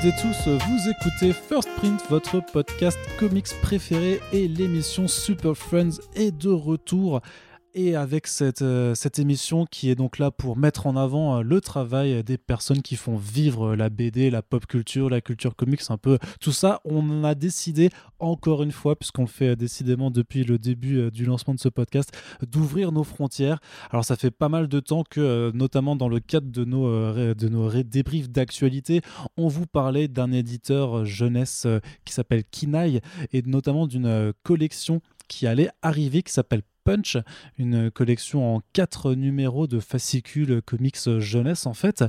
Toutes et tous, vous écoutez First Print, votre podcast comics préféré et l'émission Super Friends est de retour et avec cette, euh, cette émission qui est donc là pour mettre en avant euh, le travail des personnes qui font vivre la BD, la pop culture, la culture comics, un peu tout ça, on a décidé encore une fois, puisqu'on fait euh, décidément depuis le début du lancement de ce podcast, d'ouvrir nos frontières. Alors ça fait pas mal de temps que, notamment dans le cadre de nos, de nos débriefs d'actualité, on vous parlait d'un éditeur jeunesse qui s'appelle Kinaï et notamment d'une collection qui allait arriver qui s'appelle Une collection en quatre numéros de fascicules comics jeunesse en fait.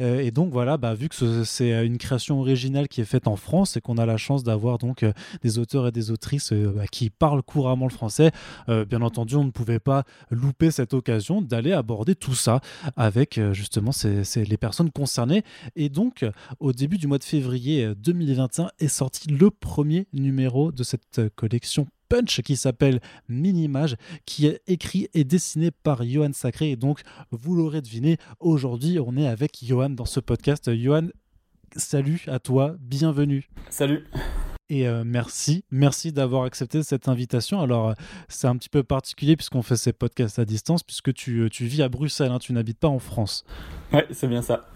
Euh, et donc voilà, bah, vu que c'est une création originale qui est faite en France et qu'on a la chance d'avoir donc euh, des auteurs et des autrices euh, bah, qui parlent couramment le français, bien entendu on ne pouvait pas louper cette occasion d'aller aborder tout ça avec justement les personnes concernées. Et donc au début du mois de février 2021 est sorti le premier numéro de cette collection Punch qui s'appelle Minimage, qui est écrit et dessiné par Johan Sacré. Et donc, vous l'aurez deviné, aujourd'hui, on est avec Johan dans ce podcast. Johan, salut à toi, bienvenue. Salut. Et euh, merci, merci d'avoir accepté cette invitation. Alors, c'est un petit peu particulier puisqu'on fait ces podcasts à distance, puisque tu, euh, tu vis à Bruxelles, hein, tu n'habites pas en France. Ouais, c'est bien ça.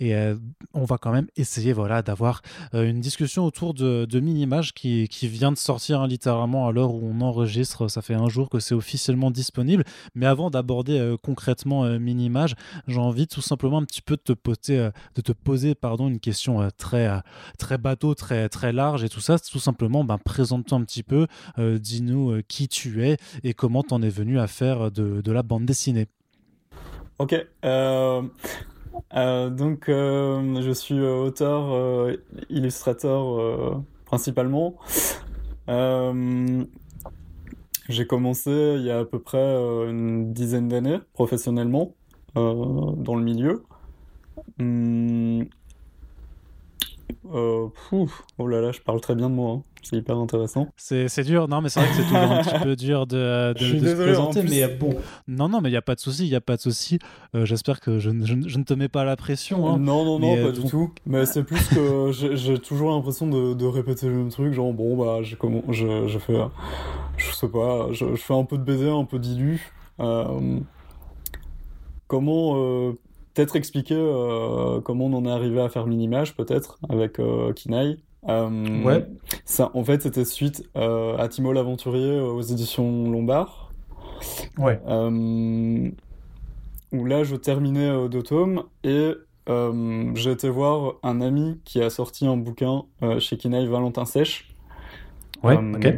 Et euh, on va quand même essayer voilà, d'avoir euh, une discussion autour de, Minimage qui, vient de sortir hein, littéralement à l'heure où on enregistre. Ça fait un jour que c'est officiellement disponible. Mais avant d'aborder euh, concrètement Minimage, j'ai envie tout simplement un petit peu de te poser, de te poser pardon, une question très, très bateau, très, très large et tout ça. Tout simplement, ben, présente-toi un petit peu, dis-nous qui tu es et comment t'en es venu à faire de, la bande dessinée. Ok. Euh, donc, euh, je suis euh, auteur, illustrateur principalement. j'ai commencé il y a à peu près une dizaine d'années professionnellement dans le milieu. Hum, oh là là, je parle très bien de moi. Hein. C'est hyper intéressant. C'est, dur, non, mais c'est vrai que c'est toujours un petit peu dur de, de, se présenter. Mais bon, non, non, mais il n'y a pas de souci, il n'y a pas de souci. Euh, j'espère que je, je, ne te mets pas la pression. Hein. Non, non, non, pas euh, du tout. Mais c'est plus que j'ai, toujours l'impression de, de, répéter le même truc. Genre, bon, bah, j'ai comment, je, je fais, je sais pas, je, fais un peu de BD, un peu d'illu. Euh, comment peut-être expliquer comment on en est arrivé à faire Minimage, peut-être, avec Kinaï. Euh, ouais. Ça, en fait, c'était suite euh, à Timo l'Aventurier aux éditions Lombard. Ouais. Euh, où là, je terminais deux tomes et j'ai été voir un ami qui a sorti un bouquin chez Kinaï Valentin Sèche. Ouais, ok.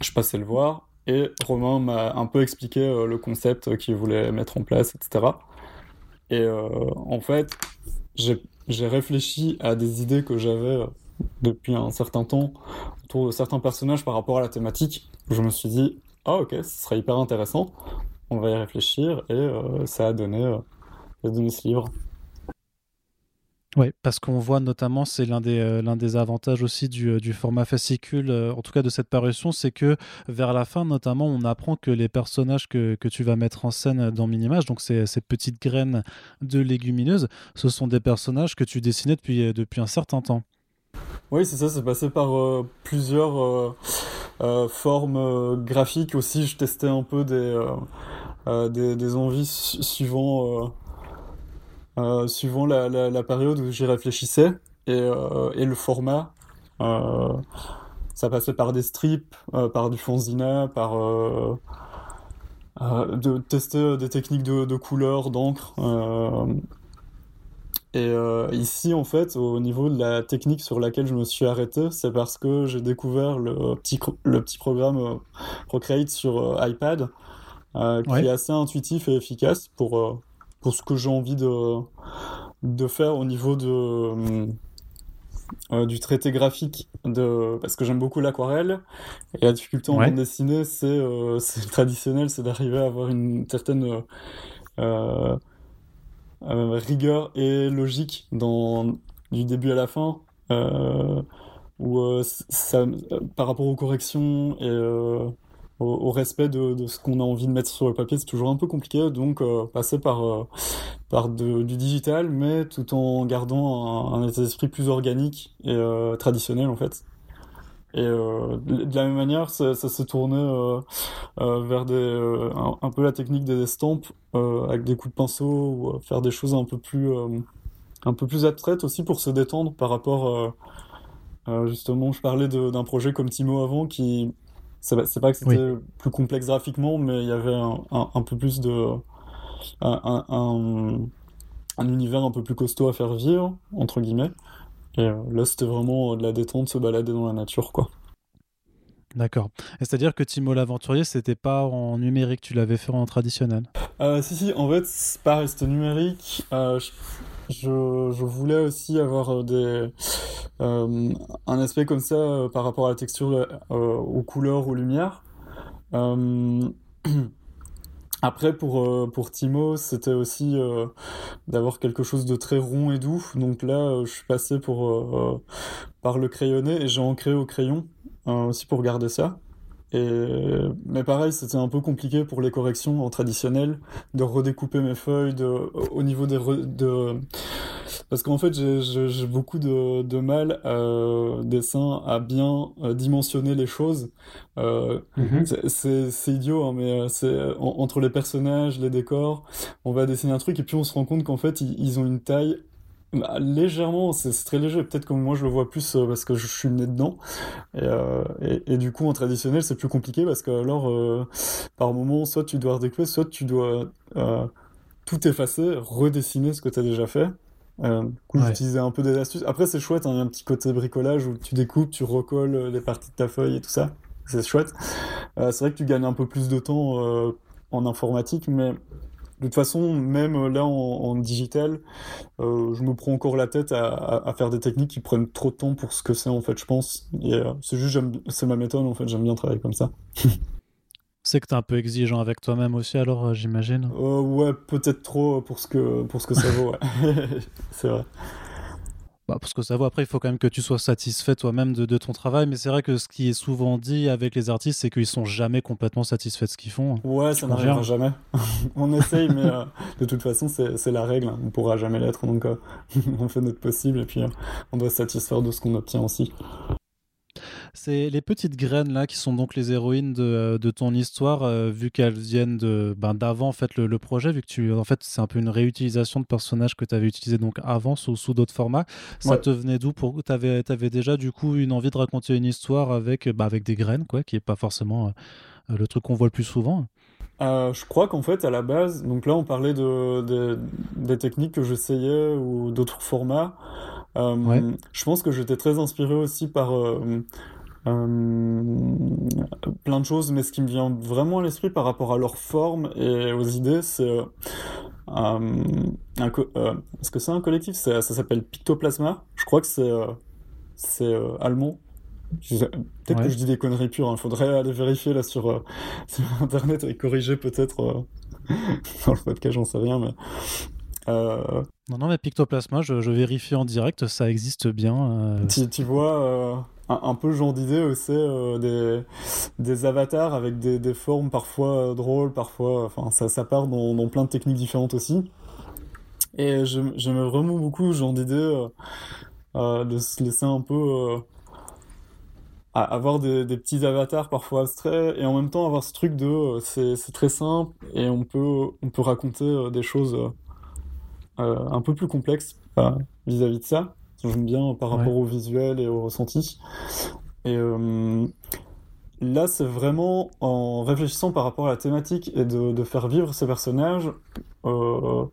Je passais le voir et Romain m'a un peu expliqué le concept qu'il voulait mettre en place, etc. Et en fait, j'ai réfléchi à des idées que j'avais depuis un certain temps autour de certains personnages par rapport à la thématique. Je me suis dit, ah ok, ce serait hyper intéressant, on va y réfléchir, et euh, euh, ça a donné ce livre. Oui, parce qu'on voit notamment, c'est l'un des, euh, l'un des avantages aussi du, du format fascicule, en tout cas de cette parution, c'est que vers la fin, notamment, on apprend que les personnages que, que tu vas mettre en scène dans Minimage, donc ces, ces petites graines de légumineuses, ce sont des personnages que tu dessinais depuis, depuis un certain temps. Oui, c'est ça, c'est passé par euh, plusieurs euh, euh, formes graphiques aussi. Je testais un peu des, des, des, envies suivant, suivant la, la, la, période où j'y réfléchissais et, et, le format. ça passait par des strips, par du fanzina, par de tester des techniques de, de couleur, d'encre. Et euh, ici, en fait, au niveau de la technique sur laquelle je me suis arrêté, c'est parce que j'ai découvert le petit, le petit programme euh, Procreate sur euh, iPad, qui est assez intuitif et efficace pour, pour ce que j'ai envie de, de faire au niveau de, du traité graphique, de, parce que j'aime beaucoup l'aquarelle. Et la difficulté en bande dessinée, c'est traditionnel, c'est d'arriver à avoir une certaine euh, rigueur et logique dans, du début à la fin. Euh, où euh, ça, par rapport aux corrections et au, respect de, ce qu'on a envie de mettre sur le papier, c'est toujours un peu compliqué. Donc, passer par, par du digital, mais tout en gardant un, état d'esprit plus organique et traditionnel, en fait. Et de la même manière, ça, ça se tournait vers un, peu la technique des estampes avec des coups de pinceau ou faire des choses un peu plus un peu plus abstraites aussi pour se détendre par rapport euh, justement, je parlais d'un projet comme Timo avant qui. C'est pas que c'était plus complexe graphiquement, mais il y avait un, un, peu plus de. Un, un, univers un peu plus costaud à faire vivre, entre guillemets. Et euh, là, c'était vraiment de la détente, se balader dans la nature, quoi. D'accord. C'est-à-dire que Timo l'aventurier, c'était pas en numérique, tu l'avais fait en traditionnel? Euh, Si, si, en fait, c'est pareil, c'était numérique. Euh, je, je, voulais aussi avoir euh, des, euh, un aspect comme ça euh, par rapport à la texture, aux couleurs, aux lumières. Après, pour, pour Timo, c'était aussi d'avoir quelque chose de très rond et doux. Donc là, je suis passé pour, par le crayonné et j'ai ancré au crayon aussi pour garder ça. Et, mais pareil, c'était un peu compliqué pour les corrections en traditionnel de redécouper mes feuilles de, au niveau des de, parce qu'en fait j'ai beaucoup de, de mal euh, dessin à bien euh, dimensionner les choses. Euh, mhm. C'est idiot, hein, mais euh, c'est entre les personnages, les décors, on va dessiner un truc et puis on se rend compte qu'en fait ils ont une taille bah, légèrement, c'est très léger. Peut-être que moi je le vois plus euh, parce que je suis né dedans. Et, euh, et, et du coup, en traditionnel, c'est plus compliqué parce que alors, euh, par moment, soit tu dois redécouper, soit tu dois tout effacer, redessiner ce que tu as déjà fait. Euh, utiliser un peu des astuces. Après, c'est chouette, hein, il y a un petit côté bricolage où tu découpes, tu recolles les parties de ta feuille et tout ça. C'est chouette. c'est vrai que tu gagnes un peu plus de temps en informatique, mais de toute façon, même euh, là en, digital, euh, je me prends encore la tête à, faire des techniques qui prennent trop de temps pour ce que c'est en fait, je pense. Et euh, c'est juste, c'est ma méthode en fait, j'aime bien travailler comme ça. c'est que tu es un peu exigeant avec toi-même aussi, alors j'imagine. ouais, peut-être trop pour ce que pour ce que ça vaut. c'est vrai. Bah, parce que ça vaut, après, il faut quand même que tu sois satisfait toi-même de, ton travail. Mais c'est vrai que ce qui est souvent dit avec les artistes, c'est qu'ils sont jamais complètement satisfaits de ce qu'ils font. Ouais, ça n'arrivera jamais. on essaye, mais euh, de toute façon, c'est la règle. On pourra jamais l'être. Donc, euh, on fait notre possible et puis euh, on doit se satisfaire de ce qu'on obtient aussi. C'est les petites graines là qui sont donc les héroïnes de, euh, ton histoire, euh, vu qu'elles viennent de ben, d'avant en fait le, projet, vu que tu en fait c'est un peu une réutilisation de personnages que tu avais utilisé donc avant sous, sous d'autres formats. Ça te venait d'où pour tu avais, avais, déjà du coup une envie de raconter une histoire avec bah, avec des graines quoi, qui est pas forcément euh, le truc qu'on voit le plus souvent? je crois qu'en fait, à la base, donc là, on parlait de, des techniques que j'essayais ou d'autres formats. Je pense que j'étais très inspiré aussi par euh, plein de choses, mais ce qui me vient vraiment à l'esprit par rapport à leur forme et aux idées, c'est euh, euh, est-ce que c'est un collectif? Ça, s'appelle Pictoplasma. Je crois que c'est c'est allemand. Peut-être que je dis des conneries pures. Il hein. faudrait aller vérifier là sur, sur internet et corriger peut-être dans le podcast, j'en sais rien, mais non, non, mais Pictoplasma, je, vérifie en direct, ça existe bien. Tu, tu, vois, un, peu genre d'idée aussi euh, des, des avatars avec des, des formes parfois euh, drôles, parfois. Enfin, ça, ça part dans, plein de techniques différentes aussi. Et j'aimais vraiment beaucoup genre d'idée euh, de se laisser un peu. avoir des, petits avatars parfois abstraits et en même temps avoir ce truc de c'est très simple et on peut, on peut raconter des choses un peu plus complexes vis-à-vis -vis de ça. J'aime bien par rapport au visuel et au ressenti. Et euh, là, c'est vraiment en réfléchissant par rapport à la thématique et de, faire vivre ces personnages. Euh,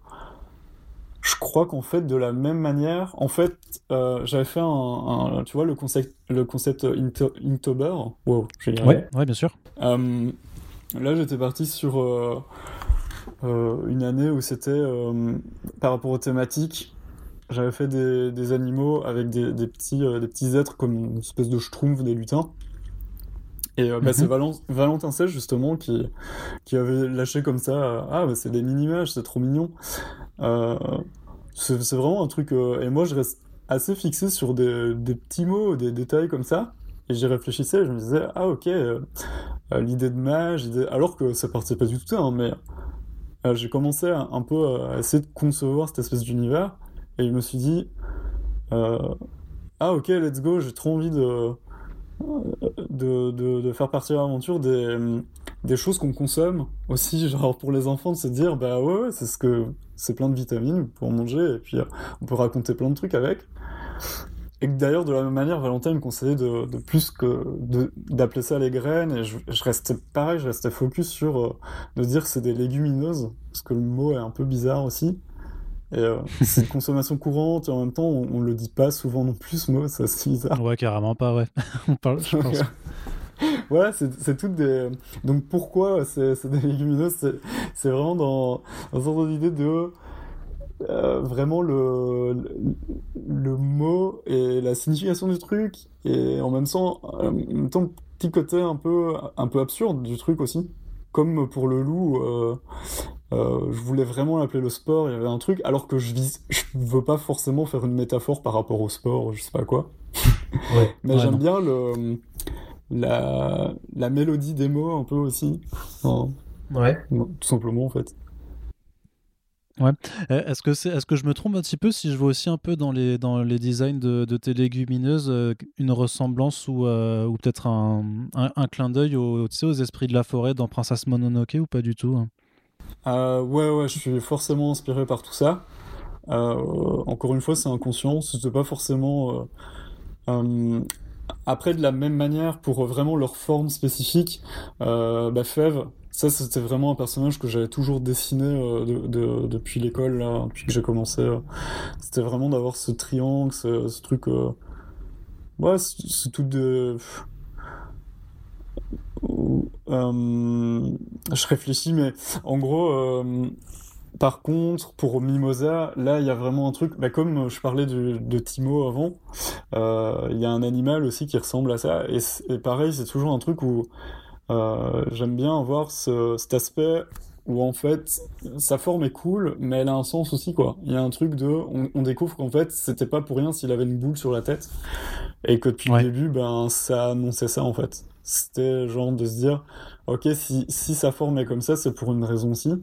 je crois qu'en fait, de la même manière, en fait, euh, j'avais fait un, tu vois, le concept, le concept Inktober. Wow, j'ai ouais, ouais, bien sûr. là, j'étais parti sur une année où c'était par rapport aux thématiques j'avais fait des, des, animaux avec des, des petits, euh, des petits êtres comme une espèce de schtroumpf, des lutins. Et euh, bah, c'est mhm. Valentin Sèche, justement, qui, qui avait lâché comme ça euh, Ah, bah, c'est des mini-images, c'est trop mignon. c'est vraiment un truc. et moi, je reste assez fixé sur des, des, petits mots, des détails comme ça. Et j'y réfléchissais, je me disais Ah, ok, l'idée de mage, alors que ça partait pas du tout, hein, mais j'ai commencé un peu à essayer de concevoir cette espèce d'univers, et je me suis dit, ah ok, let's go, j'ai trop envie de, de, de, faire partie de l'aventure des, des choses qu'on consomme aussi, genre pour les enfants, de se dire, bah ouais, c'est ce que c'est plein de vitamines pour manger, et puis on peut raconter plein de trucs avec. Et d'ailleurs, de la même manière, Valentin me conseillait de, plus que d'appeler ça les graines, et je, restais pareil, je restais focus sur euh, de dire c'est des légumineuses, parce que le mot est un peu bizarre aussi. Euh, c'est une consommation courante, et en même temps, on, le dit pas souvent non plus, ce mot, c'est assez bizarre. Ouais, carrément pas, ouais. on parle, je pense. voilà, c'est toutes des. Donc pourquoi c'est des légumineuses C'est vraiment dans, dans sorte d'idée de. Euh, vraiment le, le, mot et la signification du truc et en même temps, en même temps petit côté un peu un peu absurde du truc aussi comme pour le loup euh, euh, je voulais vraiment l'appeler le sport, il y avait un truc, alors que je vis, je veux pas forcément faire une métaphore par rapport au sport, je sais pas quoi. Mais j'aime bien le, la, la mélodie des mots un peu aussi. ouais. Tout simplement en fait. Ouais. Est-ce que, c'est, est-ce que je me trompe un petit peu si je vois aussi un peu dans les, dans les designs de, de tes légumineuses euh, une ressemblance ou, ou peut-être un, un, clin d'œil aux, aux esprits de la forêt dans Princesse Mononoke ou pas du tout hein? Euh, ouais, ouais, je suis forcément inspiré par tout ça. Euh, encore une fois, c'est inconscient, c'était pas forcément. Euh, après, de la même manière, pour vraiment leur forme spécifique, bah, Fève, ça c'était vraiment un personnage que j'avais toujours dessiné de, depuis l'école, depuis que j'ai commencé. c'était vraiment d'avoir ce triangle, ce, truc. ouais, c'est tout de. Je réfléchis, mais en gros, euh, par contre, pour Mimosa, là, il y a vraiment un truc, bah, comme je parlais de, Timo avant, euh, il y a un animal aussi qui ressemble à ça, et, pareil, c'est toujours un truc où j'aime bien voir cet aspect où en fait sa forme est cool, mais elle a un sens aussi quoi. Il y a un truc de, on, découvre qu'en fait c'était pas pour rien s'il avait une boule sur la tête, et que depuis le début, ben ça annonçait ça en fait. C'était genre de se dire, ok, si, si sa forme est comme ça, c'est pour une raison aussi.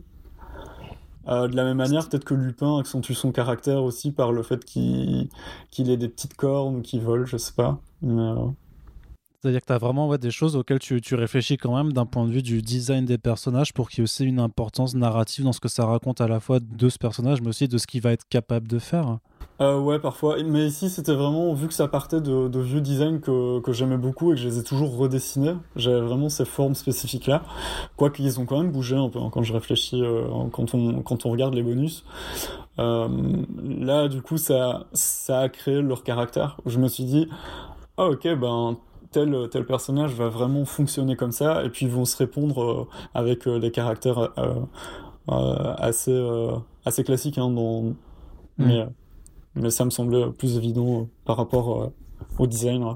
Euh, de la même manière, peut-être que Lupin accentue son caractère aussi par le fait qu'il ait des petites cornes ou qu'il vole, je sais pas. Euh, C'est-à-dire que tu as vraiment des choses auxquelles tu, réfléchis quand même d'un point de vue du design des personnages pour qu'il y ait aussi une importance narrative dans ce que ça raconte à la fois de ce personnage, mais aussi de ce qu'il va être capable de faire. Euh, ouais, parfois. Mais ici, c'était vraiment, vu que ça partait de, vieux designs que, que j'aimais beaucoup et que je les ai toujours redessinés, j'avais vraiment ces formes spécifiques-là. Quoique, ils ont quand même bougé un peu hein, quand je réfléchis, euh, quand, on, quand on regarde les bonus. Euh, là, du coup, ça, ça a créé leur caractère. Je me suis dit, ah ok, ben, tel, tel personnage va vraiment fonctionner comme ça, et puis ils vont se répondre euh, avec des caractères assez, assez classiques hein, dans. Mm. Mais, mais ça me semblait plus évident euh, par rapport euh, au design. Ouais.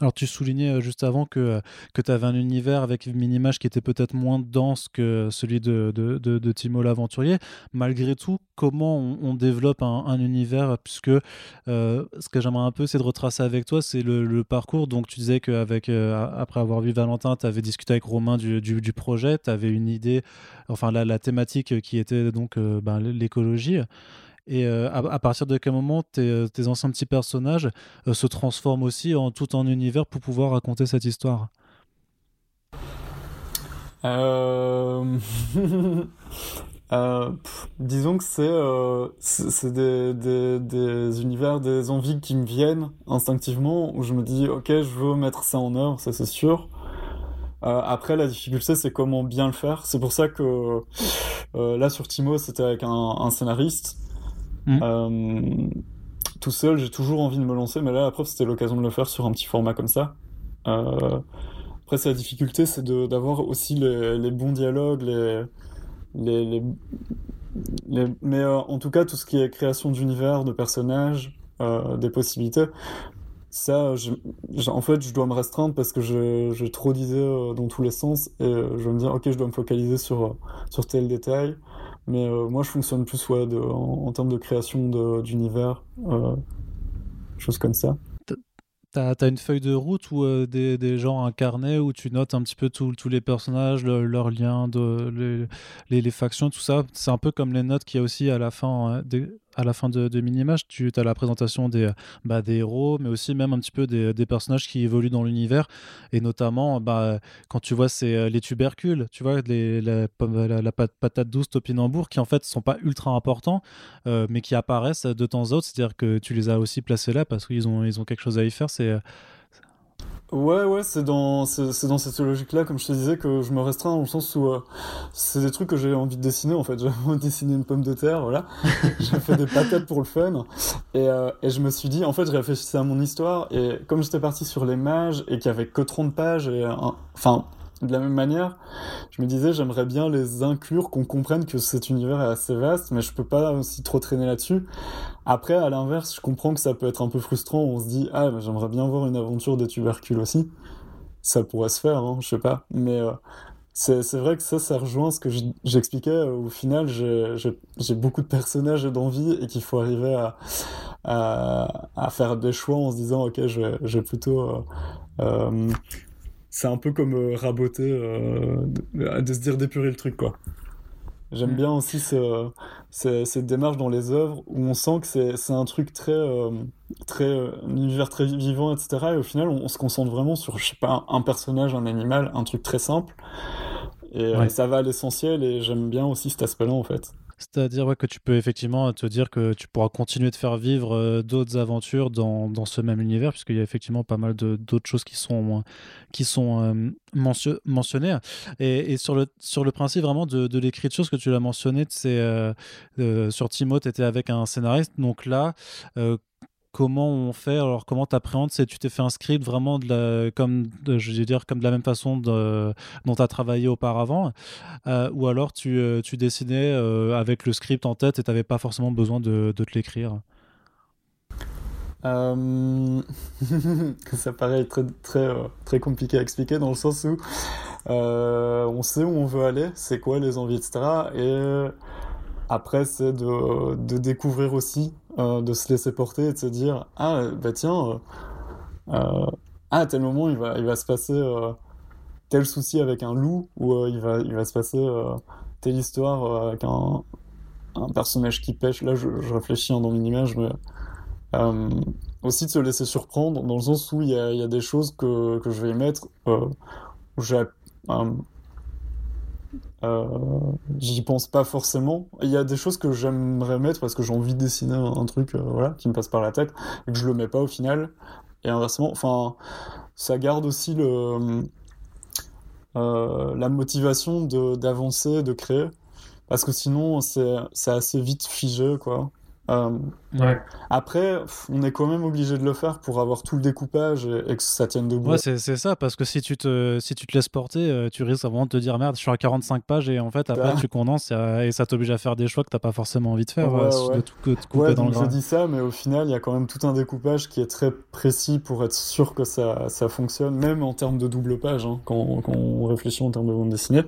Alors tu soulignais euh, juste avant que, que tu avais un univers avec une image qui était peut-être moins dense que celui de, de, de, Timo l'aventurier. Malgré tout, comment on, développe un, un, univers? Puisque ce que j'aimerais un peu, c'est de retracer avec toi, c'est le, parcours. Donc tu disais qu'après après avoir vu Valentin, tu avais discuté avec Romain du, du, du projet, tu avais une idée, enfin la, la thématique qui était donc ben, l'écologie. Et euh, à, partir de quel moment tes, euh, anciens petits personnages euh, se transforment aussi en tout un univers pour pouvoir raconter cette histoire? Disons que c'est des, univers, des envies qui me viennent instinctivement, où je me dis, ok, je veux mettre ça en œuvre, ça c'est sûr. après, la difficulté, c'est comment bien le faire. C'est pour ça que là, sur Timo, c'était avec un scénariste. Mm. Euh, tout seul, j'ai toujours envie de me lancer, mais là, la preuve, c'était l'occasion de le faire sur un petit format comme ça. Euh, après, c'est la difficulté, c'est d'avoir aussi les, bons dialogues, les, les, mais euh, en tout cas, tout ce qui est création d'univers, de personnages, des possibilités, ça, en fait, je dois me restreindre parce que j'ai trop d'idées dans tous les sens et je vais me dire, ok, je dois me focaliser sur, sur tel détail. Mais euh, moi, je fonctionne plus ouais, en, termes de création d'univers, euh, choses comme ça. T'as as une feuille de route ou euh, des, des, gens un carnet où tu notes un petit peu tous les personnages, leurs liens, de, les, les, factions, tout ça. C'est un peu comme les notes qu'il y a aussi à la fin, hein, à la fin de, de Minimage. Tu as la présentation des, bah, héros, mais aussi même un petit peu des, personnages qui évoluent dans l'univers. Et notamment, bah, quand tu vois c'est euh, les tubercules, tu vois, la, la, patate douce topinambour, qui en fait sont pas ultra importants, euh, mais qui apparaissent de temps en temps. C'est-à-dire que tu les as aussi placés là parce qu'ils ont, ont quelque chose à y faire. C'est euh, Ouais, ouais, c'est dans, c'est, dans cette logique-là, comme je te disais, que je me restreins dans le sens où euh, c'est des trucs que j'ai envie de dessiner, en fait. J'ai envie de dessiner une pomme de terre, voilà. j'ai fait des patates pour le fun. Et, euh, et je me suis dit, en fait, je réfléchissais à mon histoire, et comme j'étais parti sur les mages, et qu'il y avait que 30 pages, et, enfin, de la même manière, je me disais, j'aimerais bien les inclure, qu'on comprenne que cet univers est assez vaste, mais je peux pas aussi trop traîner là-dessus. Après, à l'inverse, je comprends que ça peut être un peu frustrant. On se dit, ah, j'aimerais bien voir une aventure de tubercules aussi. Ça pourrait se faire, hein, je sais pas. Mais euh, c'est vrai que ça, ça rejoint ce que j'expliquais. Au final, j'ai beaucoup de personnages et d'envie et qu'il faut arriver à, à, faire des choix en se disant, ok, je vais plutôt. Euh, euh, c'est un peu comme euh, raboter, euh, de, se dire d'épurer le truc, quoi. J'aime mm. bien aussi ce, cette démarche dans les œuvres où on sent que c'est un truc très, euh, très, un univers très vivant, etc. Et au final, on, se concentre vraiment sur, je sais pas, un, personnage, un animal, un truc très simple. Et, et ça va à l'essentiel. Et j'aime bien aussi cet aspect-là, en fait. C'est-à-dire que tu peux effectivement te dire que tu pourras continuer de faire vivre euh, d'autres aventures dans, dans, ce même univers, puisqu'il y a effectivement pas mal d'autres choses qui sont, qui sont euh, mentionnées. Et, sur, le, sur le principe vraiment de, de l'écriture, ce que tu l'as mentionné, c'est euh, sur Timo, tu étais avec un scénariste. Donc là, comment on fait alors comment tu appréhendes c'est tu t'es fait un script vraiment de la, comme je veux dire comme de la même façon dont tu as travaillé auparavant euh, ou alors tu, euh, dessinais euh, avec le script en tête et tu n'avais pas forcément besoin de, de te l'écrire? Ça paraît très, très, très compliqué à expliquer dans le sens où on sait où on veut aller, c'est quoi les envies, etc. Et après, c'est de, de, découvrir aussi, euh, de se laisser porter et de se dire Ah, bah tiens, euh, euh, ah, à tel moment, il va, il va se passer tel souci avec un loup, ou il, va, il va se passer telle histoire avec un, un, personnage qui pêche. Là, je, je réfléchis dans mon image, mais aussi de se laisser surprendre, dans le sens où il y y a des choses que, que je vais mettre où j'ai euh, j'y pense pas forcément. Il y a des choses que j'aimerais mettre parce que j'ai envie de dessiner un, truc euh, voilà, qui me passe par la tête et que je le mets pas au final. Et inversement, enfin, ça garde aussi le, euh, la motivation d'avancer, de, créer. Parce que sinon, c'est assez vite figé, quoi. Euh, après, on est quand même obligé de le faire pour avoir tout le découpage et, que ça tienne debout. Ouais, c'est ça, parce que si tu te, si tu te laisses porter, euh, tu risques vraiment de te dire merde, je suis à 45 pages et en fait, après, tu condenses et, ça t'oblige à faire des choix que t'as pas forcément envie de faire. Ouais, euh, De tout, couper dans le je dis ça, mais au final, il y a quand même tout un découpage qui est très précis pour être sûr que ça, ça fonctionne, même en termes de double page, hein, quand, quand, on réfléchit en termes de bande dessinée.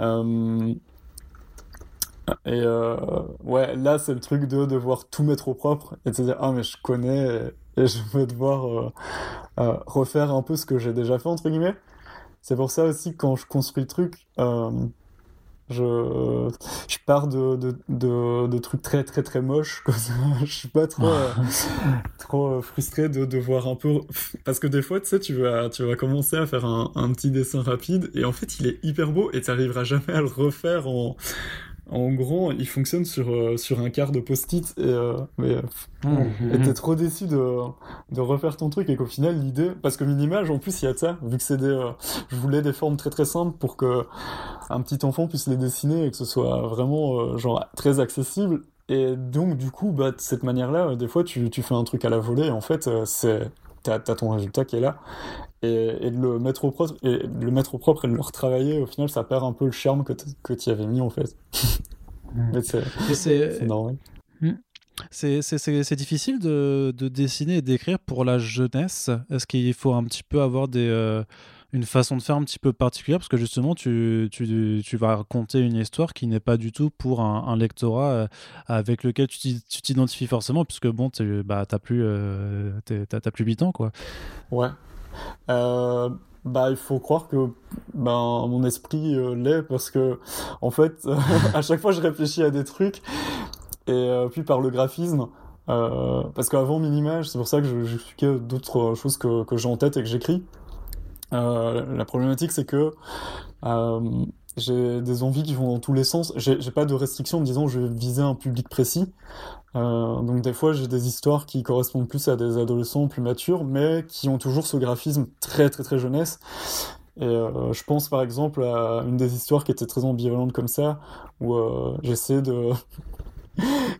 Euh, et euh, ouais, là, c'est le truc de devoir tout mettre au propre et de se dire, ah, mais je connais et, je veux devoir euh, euh, refaire un peu ce que j'ai déjà fait, entre guillemets. C'est pour ça aussi, quand je construis le truc, euh, je, je pars de, de, de, de, trucs très, très, très moches. Comme ça. Je suis pas trop, euh, trop frustré de, de voir un peu. Parce que des fois, tu sais, tu vas, tu vas commencer à faire un, un petit dessin rapide et en fait, il est hyper beau et tu n'arriveras jamais à le refaire en en gros, il fonctionne sur, euh, sur un quart de post-it et, euh, mais, euh, mmh, t'es trop déçu de, de refaire ton truc et qu'au final l'idée, parce que Minimage en plus il y a de ça, vu que c'est des, je voulais des formes très très simples pour que un petit enfant puisse les dessiner et que ce soit vraiment genre très accessible. Et donc du coup, bah de cette manière-là, des fois tu, tu fais un truc à la volée et en fait c'est t'as as ton résultat qui est là et, de le mettre au propre et le mettre au propre et de le retravailler au final ça perd un peu le charme que que tu y avais mis en fait. Mais c'est normal. Hmm. c'est difficile de, de, dessiner et d'écrire pour la jeunesse. Est-ce qu'il faut un petit peu avoir des, euh, une façon de faire un petit peu particulière? Parce que justement tu, tu, tu vas raconter une histoire qui n'est pas du tout pour un, lectorat euh, avec lequel tu t'identifies forcément puisque bon tu bah, t'as plus euh, t'as plus 8 ans quoi. Ouais euh, bah il faut croire que ben mon esprit l'est parce que en fait à chaque fois je réfléchis à des trucs et puis par le graphisme parce qu'avant Minimage, c'est pour ça que je, je d'autres choses que, que j'ai en tête et que j'écris. Euh, la problématique, c'est que euh, j'ai des envies qui vont dans tous les sens. J'ai pas de restrictions en me disant je vais viser un public précis. Euh, donc des fois j'ai des histoires qui correspondent plus à des adolescents plus matures, mais qui ont toujours ce graphisme très très très jeunesse. Et euh, je pense par exemple à une des histoires qui était très ambivalente comme ça, où euh, j'essaie de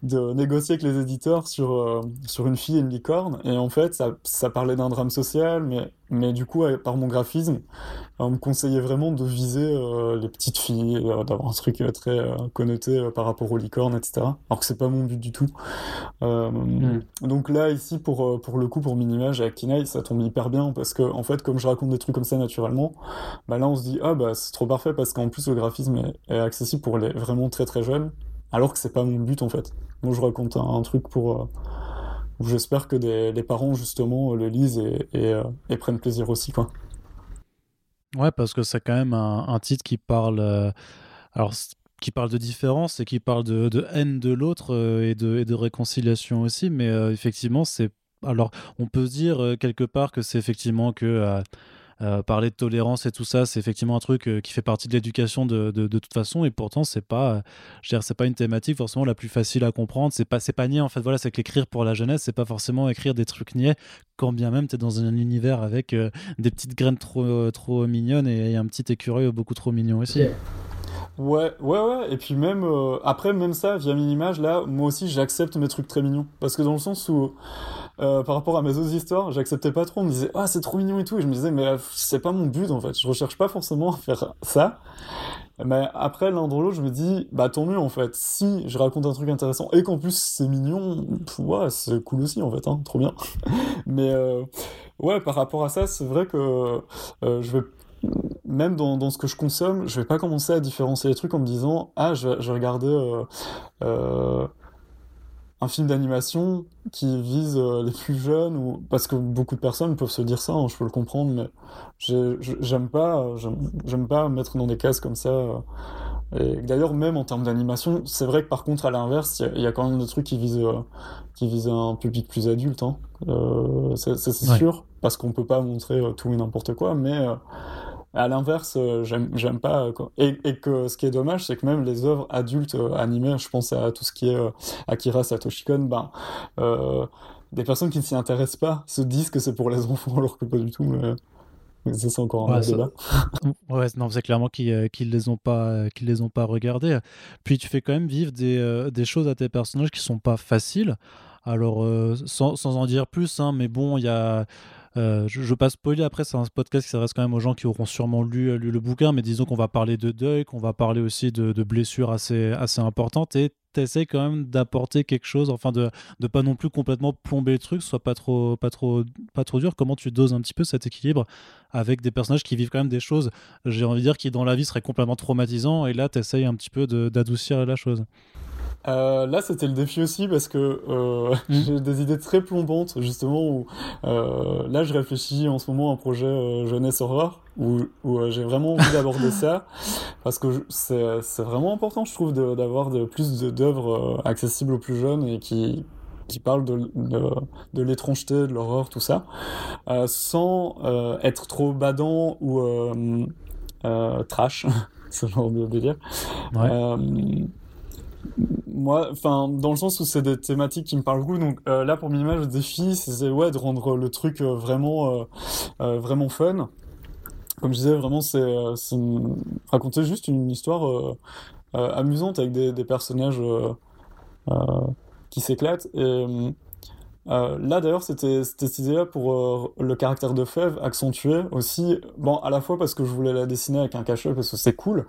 de négocier avec les éditeurs sur, euh, sur une fille et une licorne. Et en fait, ça, ça parlait d'un drame social, mais, mais du coup, par mon graphisme, on me conseillait vraiment de viser euh, les petites filles, euh, d'avoir un truc très connoté par rapport aux licornes, etc. Alors que c'est pas mon but du tout. Mm. Donc là, ici, pour, pour le coup, pour Minimage et Actinai, ça tombe hyper bien parce que, en fait, comme je raconte des trucs comme ça naturellement, bah là, on se dit, ah bah c'est trop parfait parce qu'en plus, le graphisme est, est accessible pour les vraiment très très jeunes alors que c'est pas mon but en fait. Moi je raconte un, truc pour euh, j'espère que les parents justement le lisent euh, et, prennent plaisir aussi quoi. Ouais parce que c'est quand même un, titre qui parle euh, alors qui parle de différence et qui parle de, haine de l'autre et, de, réconciliation aussi mais effectivement c'est alors on peut dire quelque part que c'est effectivement que euh, parler de tolérance et tout ça, c'est effectivement un truc euh, qui fait partie de l'éducation de, de, toute façon, et pourtant c'est pas, euh, c'est pas une thématique forcément la plus facile à comprendre. C'est pas, c'est pas niais en fait. Voilà, c'est qu'écrire pour la jeunesse, c'est pas forcément écrire des trucs niais, quand bien même tu es dans un univers avec des petites graines trop, trop mignonnes et, un petit écureuil beaucoup trop mignon aussi. Ouais, ouais, ouais. Et puis même après, même ça, via Minimage, là, moi aussi, j'accepte mes trucs très mignons. Parce que dans le sens où euh, par rapport à mes autres histoires, j'acceptais pas trop. On me disait, ah, c'est trop mignon et tout. Et je me disais, mais euh, c'est pas mon but en fait. Je recherche pas forcément à faire ça. Mais après, l'un dans l'autre, je me dis, bah tant mieux en fait. Si je raconte un truc intéressant et qu'en plus c'est mignon, ouais, c'est cool aussi en fait, hein, trop bien. Mais euh, ouais, par rapport à ça, c'est vrai que je vais même dans, dans, ce que je consomme, je vais pas commencer à différencier les trucs en me disant ah je, je vais regarder euh, un film d'animation qui vise euh, les plus jeunes ou parce que beaucoup de personnes peuvent se dire ça hein, je peux le comprendre mais j'aime pas j'aime pas mettre dans des cases comme ça euh. et d'ailleurs même en termes d'animation c'est vrai que par contre à l'inverse il y, a quand même des trucs qui visent euh, qui visent un public plus adulte hein. c'est sûr parce qu'on peut pas montrer tout et n'importe quoi mais à l'inverse, euh, j'aime pas. Et, et, que ce qui est dommage, c'est que même les œuvres adultes euh, animées, je pense à tout ce qui est euh, Akira Satoshi Kon, ben, des personnes qui ne s'y intéressent pas se disent que c'est pour les enfants, alors que pas du tout. Mais... ça, c'est encore un débat. ouais, non, c'est clairement qu'ils ne les ont pas, qu'ils les ont pas regardés. Puis tu fais quand même vivre des, des choses à tes personnages qui sont pas faciles. Alors, sans, sans, en dire plus, hein, mais bon, il y a euh, je, passe spoiler après, c'est un podcast qui s'adresse quand même aux gens qui auront sûrement lu, lu le bouquin, mais disons qu'on va parler de deuil, qu'on va parler aussi de, blessures assez, assez importantes et t'essayes quand même d'apporter quelque chose, enfin de ne pas non plus complètement plomber le truc, soit pas trop, pas, trop, pas trop dur. Comment tu doses un petit peu cet équilibre avec des personnages qui vivent quand même des choses, j'ai envie de dire, qui dans la vie seraient complètement traumatisants, et là t'essayes un petit peu d'adoucir la chose? Euh, là, c'était le défi aussi parce que euh, mmh. j'ai des idées très plombantes, justement, où euh, là, je réfléchis en ce moment à un projet euh, jeunesse horreur, où, où euh, j'ai vraiment envie d'aborder ça, parce que c'est vraiment important, je trouve, d'avoir de, plus d'œuvres accessibles aux plus jeunes et qui, qui parlent de, de, de l'étrangeté, de l'horreur, tout ça, sans être trop badant ou trash, ce genre de délire. Ouais moi, enfin, dans le sens où c'est des thématiques qui me parlent beaucoup. Donc euh, là, pour Minimal, le défi, c'est ouais de rendre le truc euh, vraiment, euh, vraiment fun. Comme je disais, vraiment, c'est raconter juste une histoire amusante avec des, personnages qui s'éclatent. Et euh, là d'ailleurs c'était cette idée-là pour euh, le caractère de Fève accentué aussi, bon à la fois parce que je voulais la dessiner avec un cachet parce que c'est cool,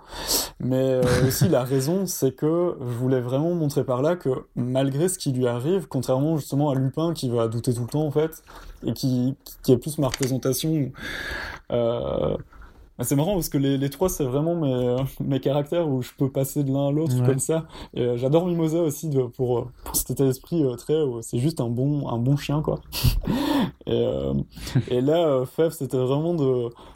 mais euh, aussi la raison c'est que je voulais vraiment montrer par là que malgré ce qui lui arrive, contrairement justement à Lupin qui va douter tout le temps en fait, et qui, qui est plus ma représentation Ah, c'est marrant parce que les, les trois, c'est vraiment mes, euh, mes caractères où je peux passer de l'un à l'autre comme ça. Et euh, j'adore Mimosa aussi de, pour, euh, pour cet état d'esprit très. c'est juste un bon, un bon chien, quoi. et, et là, Fev, c'était vraiment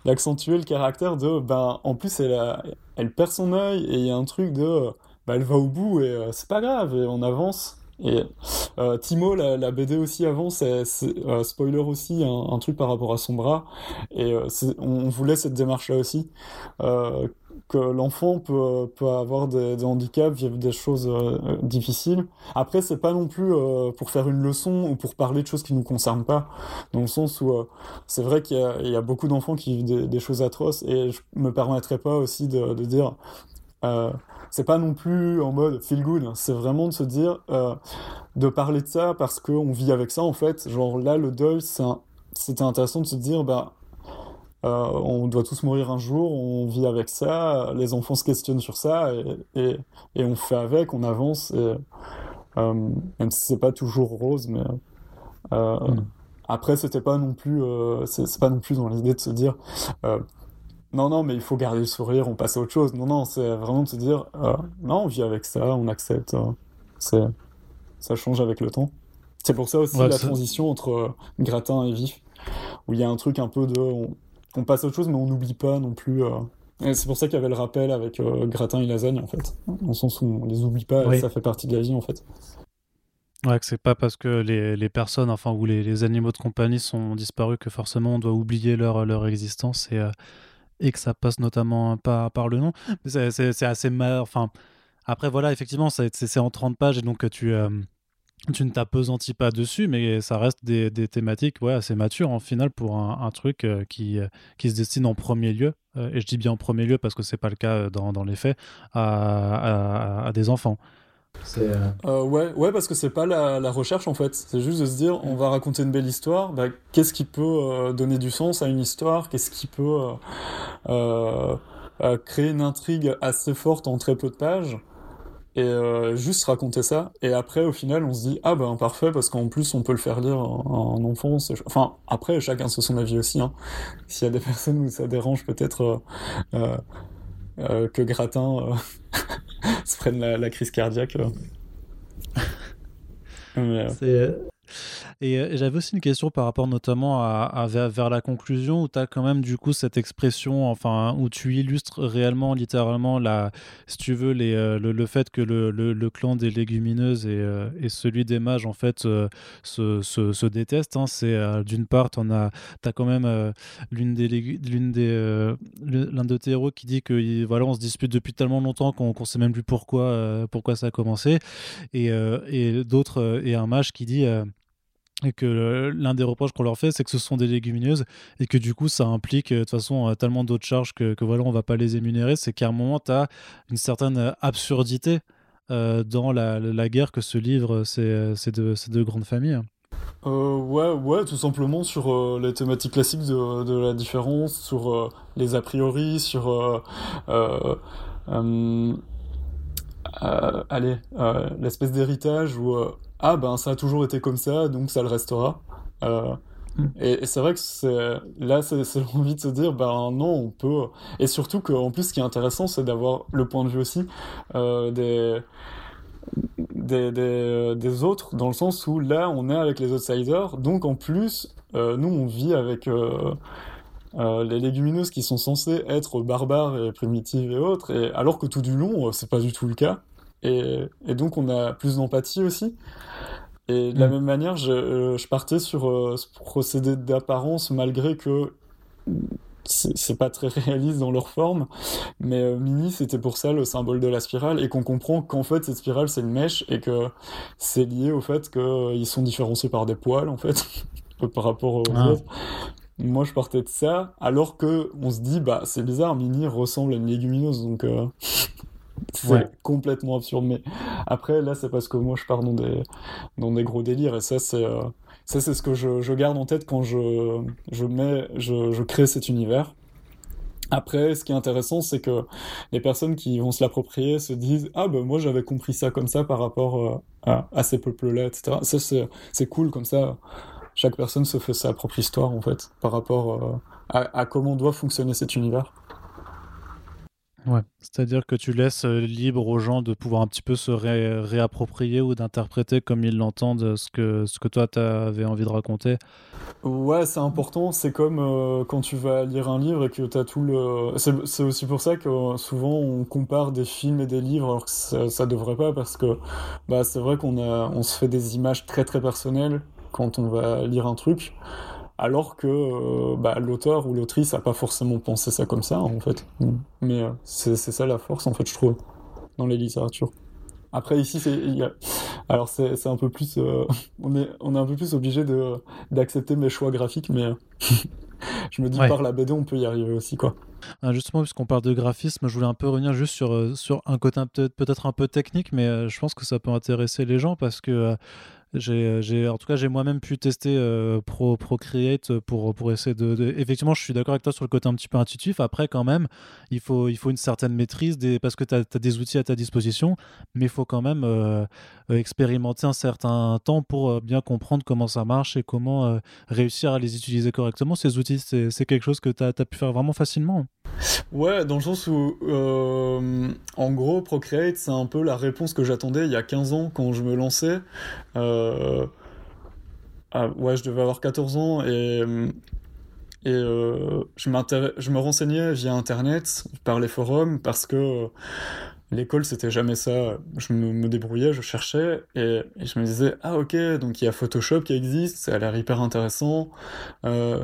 d'accentuer le caractère de. Ben, en plus, elle, a, elle perd son œil et il y a un truc de. Ben, elle va au bout et c'est pas grave et on avance. Et euh, Timo, la, BD aussi avant, c'est euh, spoiler aussi un, truc par rapport à son bras. Et euh, on, voulait cette démarche-là aussi, que l'enfant peut, peut avoir des, handicaps, vivre des choses difficiles. Après, c'est pas non plus pour faire une leçon ou pour parler de choses qui nous concernent pas, dans le sens où c'est vrai qu'il y, a beaucoup d'enfants qui vivent des, choses atroces et je me permettrais pas aussi de dire c'est pas non plus en mode feel good, c'est vraiment de se dire, euh, de parler de ça parce qu'on vit avec ça en fait. Genre là, le deuil, c'était intéressant de se dire, bah, euh, on doit tous mourir un jour, on vit avec ça, les enfants se questionnent sur ça et, et, on fait avec, on avance, et, euh, même si c'est pas toujours rose, mais. Mm. Après, c'était pas non plus, c'est pas non plus dans l'idée de se dire, non, non, mais il faut garder le sourire, on passe à autre chose. Non, non, c'est vraiment de se dire, euh, non, on vit avec ça, on accepte. Euh, c'est, ça change avec le temps. C'est pour ça aussi la transition entre euh, gratin et vif, où il y a un truc un peu de, on, passe à autre chose, mais on n'oublie pas non plus. c'est pour ça qu'il y avait le rappel avec gratin et lasagne, en fait, dans le sens où on les oublie pas, et ça fait partie de la vie, en fait. Ouais, que c'est pas parce que les, les personnes, enfin, ou les, les, animaux de compagnie sont disparus que forcément on doit oublier leur, leur existence et et que ça passe notamment par, par le nom. C'est assez mal. Enfin, après, voilà, effectivement, c'est en 30 pages et donc tu. Euh, tu ne t'apesantis pas dessus, mais ça reste des, des, thématiques ouais, assez matures en final pour un, un truc euh, qui, euh, qui se destine en premier lieu, et je dis bien en premier lieu parce que c'est pas le cas dans, dans les faits, à, à des enfants. Euh, euh, ouais, ouais, parce que c'est pas la, recherche en fait. C'est juste de se dire, on va raconter une belle histoire. Bah, qu'est-ce qui peut euh, donner du sens à une histoire? Qu'est-ce qui peut créer une intrigue assez forte en très peu de pages? Et juste raconter ça. Et après, au final, on se dit ah ben parfait parce qu'en plus on peut le faire lire en, en enfance. Enfin après, chacun se son avis aussi. Hein. S'il y a des personnes où ça dérange peut-être que Gratin se prennent la, crise cardiaque. Euh, et, j'avais aussi une question par rapport notamment à, vers, la conclusion où tu as quand même du coup cette expression, enfin, où tu illustres réellement, littéralement, la, si tu veux, euh, le, fait que le, le, clan des légumineuses et, euh, et celui des mages en fait se, se, se, détestent. Hein. C'est d'une part, tu as, as, quand même l'une des, l'un de tes héros qui dit que voilà, on se dispute depuis tellement longtemps qu'on ne sait même plus pourquoi, pourquoi ça a commencé. Et, et d'autres, et un mage qui dit et que l'un des reproches qu'on leur fait, c'est que ce sont des légumineuses et que du coup, ça implique euh, de toute façon euh, tellement d'autres charges que, voilà, on va pas les énumérer. C'est qu'à un moment, tu as une certaine euh, absurdité dans la, guerre que se livrent ces, deux, grandes familles. ouais, ouais, tout simplement sur les thématiques classiques de, la différence, sur les a priori, sur allez, l'espèce d'héritage où ah ben ça a toujours été comme ça, donc ça le restera. Euh, mm. et, c'est vrai que c'est, là, c'est, l'envie de se dire, ben non, on peut. Et surtout qu'en plus, ce qui est intéressant, c'est d'avoir le point de vue aussi euh, des, des, des, des, autres, dans le sens où là, on est avec les outsiders, donc en plus, euh, nous, on vit avec. Les légumineuses qui sont censées être barbares et primitives et autres, et alors que tout du long, c'est pas du tout le cas. Et, et donc on a plus d'empathie aussi. Et de la mm. même manière, je, euh, je partais sur euh, ce procédé d'apparence, malgré que c'est pas très réaliste dans leur forme, mais euh, Mini c'était pour ça le symbole de la spirale et qu'on comprend qu'en fait cette spirale c'est une mèche et que c'est lié au fait qu'ils sont différenciés par des poils en fait par rapport aux ah. autres. Moi je partais de ça alors que on se dit bah c'est bizarre Mini ressemble à une légumineuse donc c'est complètement absurde. Mais après, là, c'est parce que moi, je pars dans des, dans des gros délires. Et ça, c'est euh, ça, c'est ce que je, je, garde en tête quand je, je, mets, je, je crée cet univers. Après, ce qui est intéressant, c'est que les personnes qui vont se l'approprier se disent Ah, ben moi j'avais compris ça comme ça par rapport euh, à, à, ces peuples-là, etc. Ça, c'est cool, comme ça, chaque personne se fait sa propre histoire, en fait, par rapport euh, à, à, comment doit fonctionner cet univers. Ouais, c'est-à-dire que tu laisses euh, libre aux gens de pouvoir un petit peu se réapproprier ou d'interpréter comme ils l'entendent ce que, ce que toi tu avais envie de raconter. Ouais, c'est important. C'est comme euh, quand tu vas lire un livre et que tu as tout le. C'est aussi pour ça que euh, souvent on compare des films et des livres alors que ça, ça devrait pas parce que bah, c'est vrai qu'on on se fait des images très très personnelles quand on va lire un truc alors que euh, bah, l'auteur ou l'autrice n'a pas forcément pensé ça comme ça, en fait. Mais euh, c'est ça la force, en fait, je trouve, dans les littératures. Après, ici, c'est, alors c'est un peu plus, euh, on, est, on est un peu plus obligé d'accepter mes choix graphiques, mais je me dis par la BD, on peut y arriver aussi, quoi. Ah, justement, puisqu'on parle de graphisme, je voulais un peu revenir juste sur, sur un côté peut-être un peu technique, mais je pense que ça peut intéresser les gens parce que euh, j'ai, en tout cas, j'ai moi-même pu tester euh, Pro, Procreate pour, pour essayer de, Effectivement, je suis d'accord avec toi sur le côté un petit peu intuitif. Après, quand même, il faut, il faut une certaine maîtrise parce que tu as, des outils à ta disposition, mais il faut quand même euh, expérimenter un certain temps pour bien comprendre comment ça marche et comment réussir à les utiliser correctement. Ces outils, c'est quelque chose que tu as, pu faire vraiment facilement. Ouais, dans le sens où, en gros, Procreate, c'est un peu la réponse que j'attendais il y a 15 ans quand je me lançais. Euh, ah, ouais, je devais avoir 14 ans et, et euh, je me renseignais via Internet, par les forums, parce que l'école, c'était jamais ça. Je me, débrouillais, je cherchais, et, je me disais, ah ok, donc il y a Photoshop qui existe, ça a l'air hyper intéressant. Euh,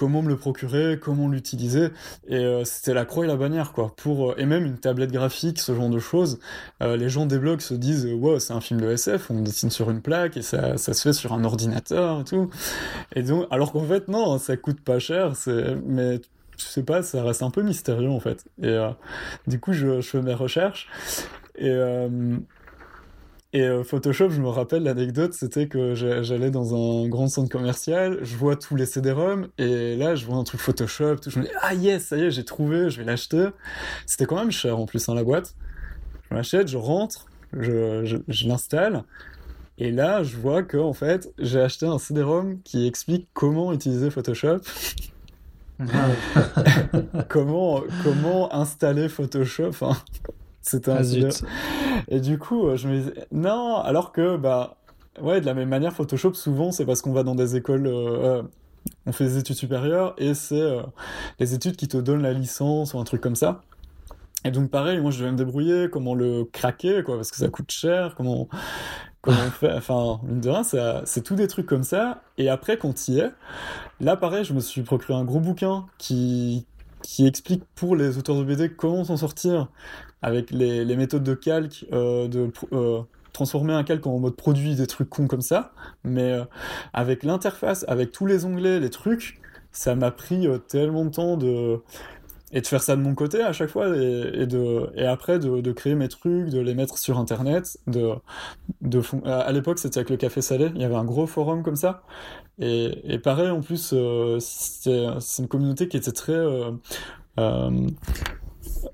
comment me le procurer, comment l'utiliser? Et euh, c'était la croix et la bannière, quoi. Pour, euh, et même une tablette graphique, ce genre de choses. Euh, les gens des blogs se disent, wow, c'est un film de SF, on dessine sur une plaque et ça, ça se fait sur un ordinateur et tout. Et donc, alors qu'en fait, non, ça coûte pas cher, mais je sais pas, ça reste un peu mystérieux en fait. Et du coup, je, fais mes recherches. Et et euh, Photoshop, je me rappelle l'anecdote, c'était que j'allais dans un grand centre commercial, je vois tous les CD-ROM, et là je vois un truc Photoshop, tout, je me dis ah yes, ça y est, j'ai trouvé, je vais l'acheter. C'était quand même cher en plus hein, la boîte. Je l'achète, je rentre, je, je, l'installe, et là je vois que en fait j'ai acheté un CD-ROM qui explique comment utiliser Photoshop. comment comment installer Photoshop. Hein. C'était un ah, Et du coup, euh, je me disais, non, alors que, bah, ouais, de la même manière, Photoshop, souvent, c'est parce qu'on va dans des écoles, euh, euh, on fait des études supérieures, et c'est les études qui te donnent la licence ou un truc comme ça. Et donc, pareil, moi, je devais me débrouiller, comment le craquer, quoi, parce que ça coûte cher, comment, enfin, mine de rien, c'est tout des trucs comme ça. Et après, quand il est, là, pareil, je me suis procuré un gros bouquin qui, qui explique pour les auteurs de BD comment s'en sortir avec les, les méthodes de calque, euh, de euh, transformer un calque en mode produit, des trucs cons comme ça. Mais euh, avec l'interface, avec tous les onglets, les trucs, ça m'a pris tellement de temps de et de faire ça de mon côté à chaque fois et, de et après de, de, créer mes trucs de les mettre sur internet de de à l'époque c'était avec le café salé il y avait un gros forum comme ça et, et pareil en plus c'est une communauté qui était très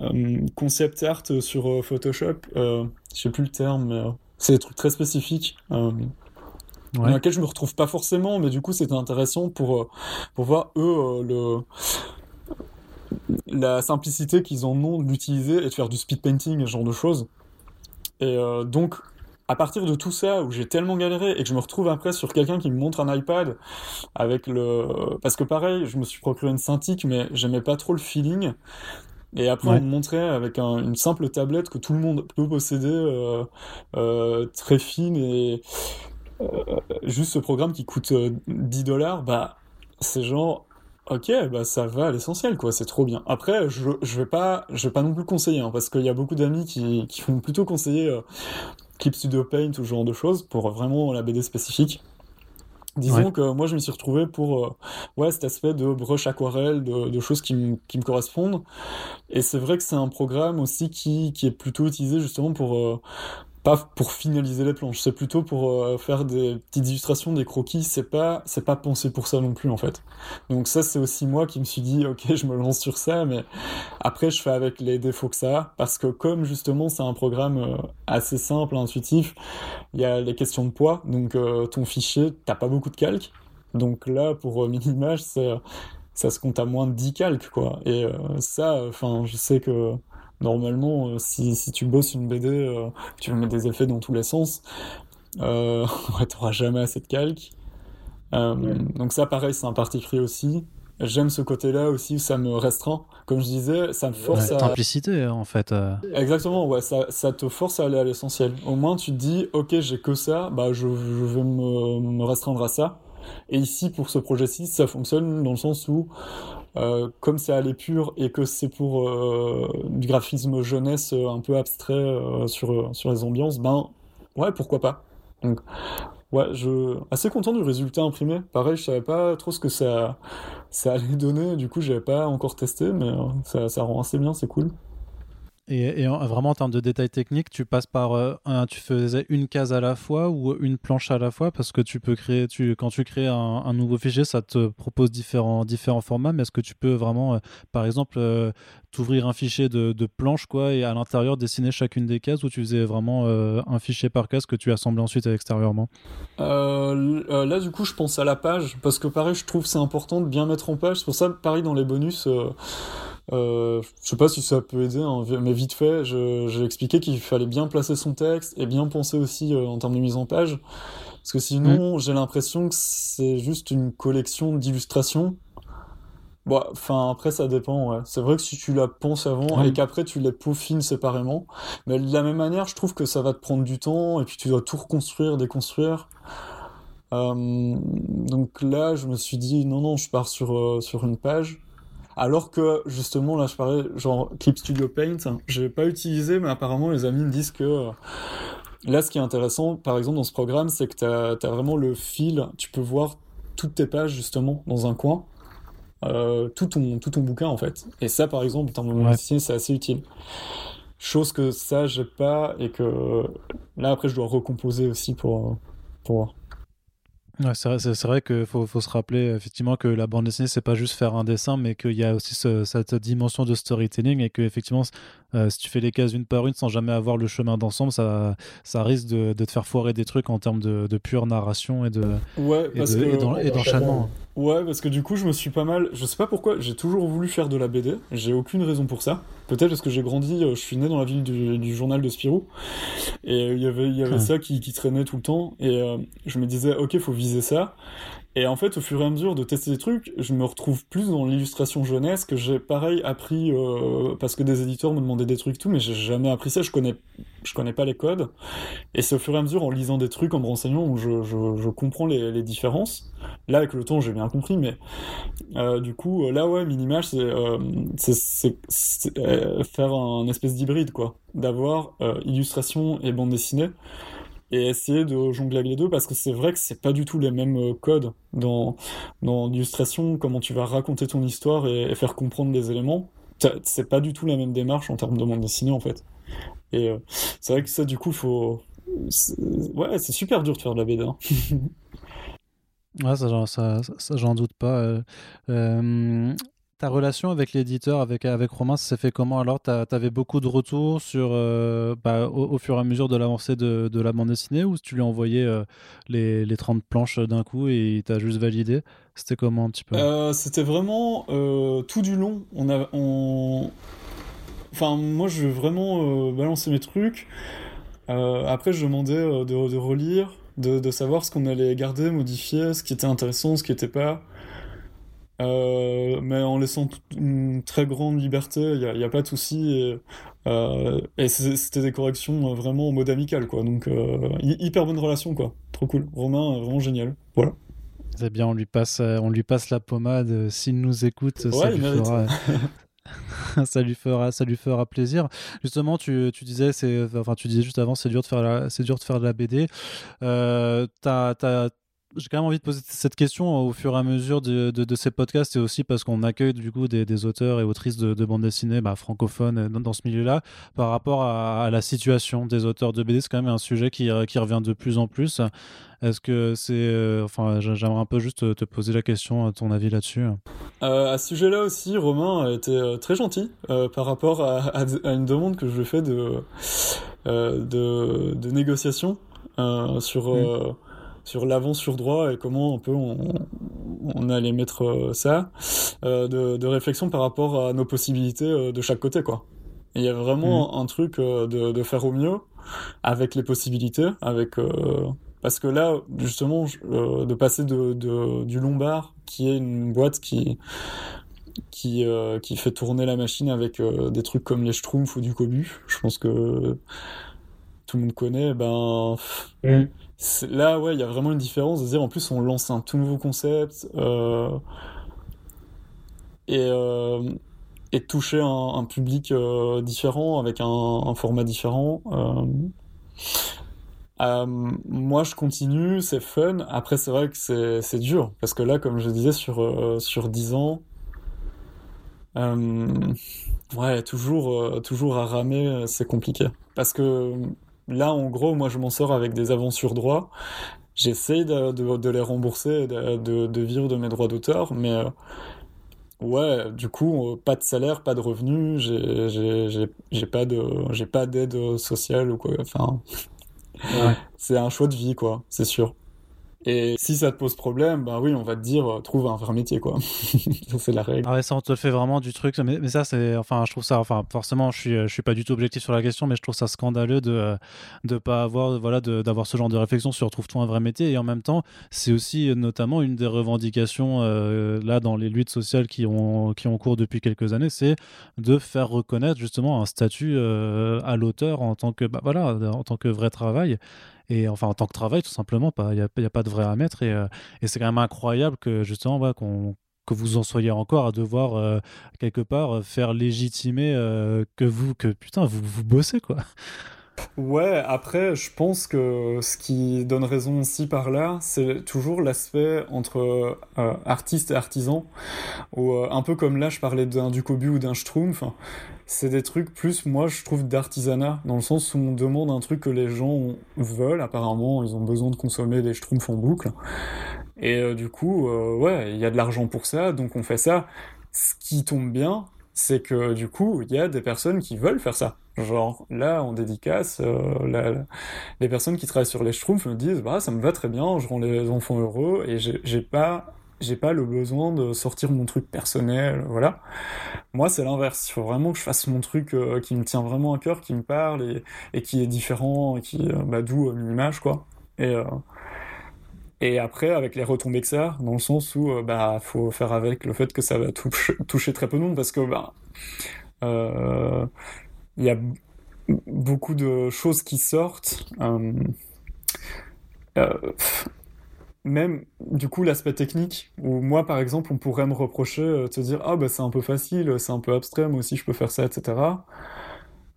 euh, concept art sur euh, Photoshop, euh, je sais plus le terme, mais c'est des trucs très spécifiques. dans lesquels je me retrouve pas forcément, mais du coup c'était intéressant pour, pour voir eux le, la simplicité qu'ils en ont de l'utiliser et de faire du speed painting et ce genre de choses. Et donc à partir de tout ça, où j'ai tellement galéré et que je me retrouve après sur quelqu'un qui me montre un iPad avec le... Parce que pareil, je me suis procuré une Cintiq, mais j'aimais pas trop le feeling. Et après, on me montrait avec une simple tablette que tout le monde peut posséder, euh, euh, très fine et euh, juste ce programme qui coûte 10 dollars, bah, c'est genre, ok, bah ça va à l'essentiel, quoi, c'est trop bien. Après, je, je vais pas, je vais pas non plus conseiller, hein, parce qu'il y a beaucoup d'amis qui, qui font plutôt conseiller Clip Studio Paint ou ce genre de choses pour vraiment la BD spécifique. Disons que moi, je me suis retrouvé pour euh, ouais, cet aspect de brush aquarelle, de, de choses qui, me correspondent. Et c'est vrai que c'est un programme aussi qui, qui, est plutôt utilisé justement pour, euh, pas pour finaliser les planches, c'est plutôt pour euh, faire des petites illustrations, des croquis. C'est pas, c'est pas pensé pour ça non plus en fait. Donc ça, c'est aussi moi qui me suis dit, ok, je me lance sur ça, mais après, je fais avec les défauts que ça a, parce que comme justement, c'est un programme euh, assez simple, intuitif, il y a les questions de poids. Donc euh, ton fichier, t'as pas beaucoup de calques. Donc là, pour Minimage, ça se compte à moins de 10 calques, quoi. Et ça, enfin, je sais que normalement, si, si, tu bosses une BD, tu vas mettre des effets dans tous les sens, euh, t'auras jamais assez de calque. Donc ça, pareil, c'est un parti pris aussi j'aime ce côté-là aussi où ça me restreint. Comme je disais, ça me force à. Simplicité, en fait. Euh. Exactement, ouais, ça, ça, te force à aller à l'essentiel. Au moins, tu te dis, ok, j'ai que ça, bah, je, je vais me, me, restreindre à ça. Et ici, pour ce projet-ci, ça fonctionne dans le sens où, euh, comme c'est à l'épure et que c'est pour euh, du graphisme jeunesse un peu abstrait euh, sur, sur les ambiances, ben, ouais, pourquoi pas. Donc, Ouais, je assez content du résultat imprimé. Pareil, je savais pas trop ce que ça, ça allait donner. Du coup, j'avais pas encore testé, mais euh, ça, ça rend assez bien, c'est cool. Et, vraiment en termes de détails techniques, tu passes par euh, tu faisais une case à la fois ou une planche à la fois? Parce que tu peux créer, tu, quand tu crées un, nouveau fichier, ça te propose différents, différents formats. Mais est-ce que tu peux vraiment, euh, par exemple, euh, t'ouvrir un fichier de, de, planche quoi et à l'intérieur dessiner chacune des cases ou tu faisais vraiment un fichier par case que tu assemblais ensuite extérieurement Là, du coup, je pense à la page parce que pareil, je trouve c'est important de bien mettre en page. C'est pour ça, pareil, dans les bonus euh, je sais pas si ça peut aider, hein, mais vite fait, j'ai expliqué qu'il fallait bien placer son texte et bien penser aussi euh, en termes de mise en page. Parce que sinon, mm. j'ai l'impression que c'est juste une collection d'illustrations. Bon, enfin, après, ça dépend, ouais. C'est vrai que si tu la penses avant et qu'après tu les peaufines séparément, mais de la même manière, je trouve que ça va te prendre du temps et puis tu dois tout reconstruire, déconstruire. Euh, donc là, je me suis dit, non, non, je pars sur, euh, sur une page. Alors que justement, là, je parlais genre Clip Studio Paint, j'ai pas utilisé, mais apparemment les amis me disent que euh, là, ce qui est intéressant, par exemple, dans ce programme, c'est que tu as, vraiment le fil, tu peux voir toutes tes pages justement dans un coin. Euh, tout, ton, tout ton bouquin en fait. Et ça, par exemple, dans mon ouais. c'est assez utile. Chose que ça, j'ai pas et que là, après, je dois recomposer aussi pour, pour voir c'est vrai, c'est, vrai qu'il faut, faut, se rappeler effectivement que la bande dessinée, c'est pas juste faire un dessin, mais qu'il y a aussi cette dimension de storytelling et que effectivement, euh, si tu fais les cases une par une sans jamais avoir le chemin d'ensemble, ça, ça risque de, de te faire foirer des trucs en termes de, de pure narration et de ouais, et, d'enchaînement. Ouais, parce que du coup, je me suis pas mal. Je sais pas pourquoi, j'ai toujours voulu faire de la BD. J'ai aucune raison pour ça. Peut-être parce que j'ai grandi, euh, je suis né dans la ville du, journal de Spirou. Et il y avait, y avait ça qui, qui, traînait tout le temps. Et euh, je me disais, ok, faut viser ça. Et en fait, au fur et à mesure de tester des trucs, je me retrouve plus dans l'illustration jeunesse que j'ai pareil appris euh, parce que des éditeurs me demandaient des trucs tout, mais j'ai jamais appris ça. Je connais, je connais pas les codes. Et c'est au fur et à mesure en lisant des trucs, en me renseignant, où je, comprends les, différences. Là, avec le temps, j'ai bien compris, mais euh, du coup, là, ouais, Minimage, c'est euh, faire un espèce d'hybride, quoi, d'avoir illustration et bande dessinée et essayer de jongler avec les deux parce que c'est vrai que c'est pas du tout les mêmes euh, codes dans, dans l'illustration, comment tu vas raconter ton histoire et, faire comprendre les éléments. C'est pas du tout la même démarche en termes de bande dessinée en fait. Et euh, c'est vrai que ça, du coup, faut. Ouais, c'est super dur de faire de la BD. Hein. ouais, ça, ça, ça j'en doute pas. Euh, euh ta relation avec l'éditeur, avec, avec Romain, ça s'est fait comment alors? Tu avais beaucoup de retours sur, euh, bah, au, fur et à mesure de l'avancée de, la bande dessinée ou tu lui envoyé euh, les, les, 30 planches d'un coup et il t'a juste validé? C'était comment un petit peu? Euh, C'était vraiment tout du long. Enfin, moi, je vraiment balancer mes trucs. après, je demandais de, de relire, de, de savoir ce qu'on allait garder, modifier, ce qui était intéressant, ce qui n'était pas. Euh, mais en laissant une très grande liberté, il n'y a, pas de souci. Et, euh, et c'était des corrections vraiment en mode amical, quoi. Donc, euh, hyper bonne relation, quoi. Trop cool. Romain, vraiment génial. Voilà. C'est bien, on lui passe, on lui passe la pommade. S'il nous écoute, ça, lui fera, ça lui fera, ça lui fera plaisir. Justement, tu, tu disais, c'est, enfin, tu disais juste avant, c'est dur de faire, c'est dur de faire de la BD. Euh, t'as, t'as j'ai quand même envie de poser cette question au fur et à mesure de, de, ces podcasts et aussi parce qu'on accueille du coup des, des, auteurs et autrices de, de bande dessinée bah, francophones dans, dans, ce milieu-là par rapport à, la situation des auteurs de BD. C'est quand même un sujet qui, qui revient de plus en plus. Est-ce que c'est. Euh, enfin, j'aimerais un peu juste te poser la question, à ton avis là-dessus. Euh, à ce sujet-là aussi, Romain a été euh, très gentil par rapport à, à, une demande que je fait de, de, de, négociation sur. Mmh sur l'avant sur droit et comment un peu on, on allait mettre euh, ça, euh, de, de, réflexion par rapport à nos possibilités euh, de chaque côté, quoi. il y a vraiment mm. un truc de, de, faire au mieux avec les possibilités, avec parce que là, justement, de passer de, de, du Lombard, qui est une boîte qui qui, qui fait tourner la machine avec des trucs comme les Schtroumpfs ou du Cobu, je pense que tout le monde connaît, ben mm. Là ouais, il y a vraiment une différence de dire en plus on lance un tout nouveau concept euh, et, euh, et toucher un, public euh, différent avec un, format différent. moi, je continue, c'est fun. Après, c'est vrai que c'est dur parce que là, comme je disais, sur sur 10 ans, ouais, toujours toujours à ramer, c'est compliqué parce que Là, en gros, moi, je m'en sors avec des aventures droits. J'essaye de, de, les rembourser, de, de, vivre de mes droits d'auteur, mais euh, ouais, du coup, euh, pas de salaire, pas de revenus, j'ai pas de j'ai pas d'aide sociale ou quoi. Enfin, c'est un choix de vie, quoi, c'est sûr. Et si ça te pose problème, bah oui, on va te dire, euh, trouve un vrai métier, quoi. c'est la règle. Ah ouais, ça, on te fait vraiment du truc. Mais, ça, c'est, enfin, je trouve ça, enfin, forcément, je suis, je suis pas du tout objectif sur la question, mais je trouve ça scandaleux de, de pas avoir, voilà, d'avoir ce genre de réflexion sur trouve-toi un vrai métier. Et en même temps, c'est aussi euh, notamment une des revendications, euh, là, dans les luttes sociales qui ont, qui ont cours depuis quelques années, c'est de faire reconnaître justement un statut à l'auteur en tant que, bah, voilà, en tant que vrai travail et enfin en tant que travail tout simplement il n'y a, pas de vrai à mettre. Et, euh, c'est quand même incroyable que justement qu'on que vous en soyez encore à devoir euh, quelque part faire légitimer euh, que vous que putain vous vous bossez quoi Ouais, après, je pense que ce qui donne raison aussi par là, c'est toujours l'aspect entre artiste et artisan, ou un peu comme là, je parlais d'un Ducobu ou d'un Schtroumpf c'est des trucs plus, moi, je trouve, d'artisanat, dans le sens où on demande un truc que les gens veulent. Apparemment, ils ont besoin de consommer des schtroumpfs en boucle. Et euh, du coup, euh, ouais, il y a de l'argent pour ça, donc on fait ça. Ce qui tombe bien, c'est que du coup, il y a des personnes qui veulent faire ça. Genre, là, en dédicace, euh, les personnes qui travaillent sur les schtroumpfs me disent, bah, ça me va très bien, je rends les enfants heureux, et j'ai pas j'ai pas le besoin de sortir mon truc personnel, voilà. Moi, c'est l'inverse. Il faut vraiment que je fasse mon truc euh, qui me tient vraiment à cœur, qui me parle et, qui est différent, et qui, euh, bah, d'où une image, quoi. Et, euh, et après, avec les retombées que ça, dans le sens où, bah, faut faire avec le fait que ça va toucher, toucher très peu de monde, parce que, bah, il y a beaucoup de choses qui sortent. Euh, même du coup l'aspect technique où moi par exemple on pourrait me reprocher de euh, te dire ah bah c'est un peu facile c'est un peu abstrait moi aussi je peux faire ça etc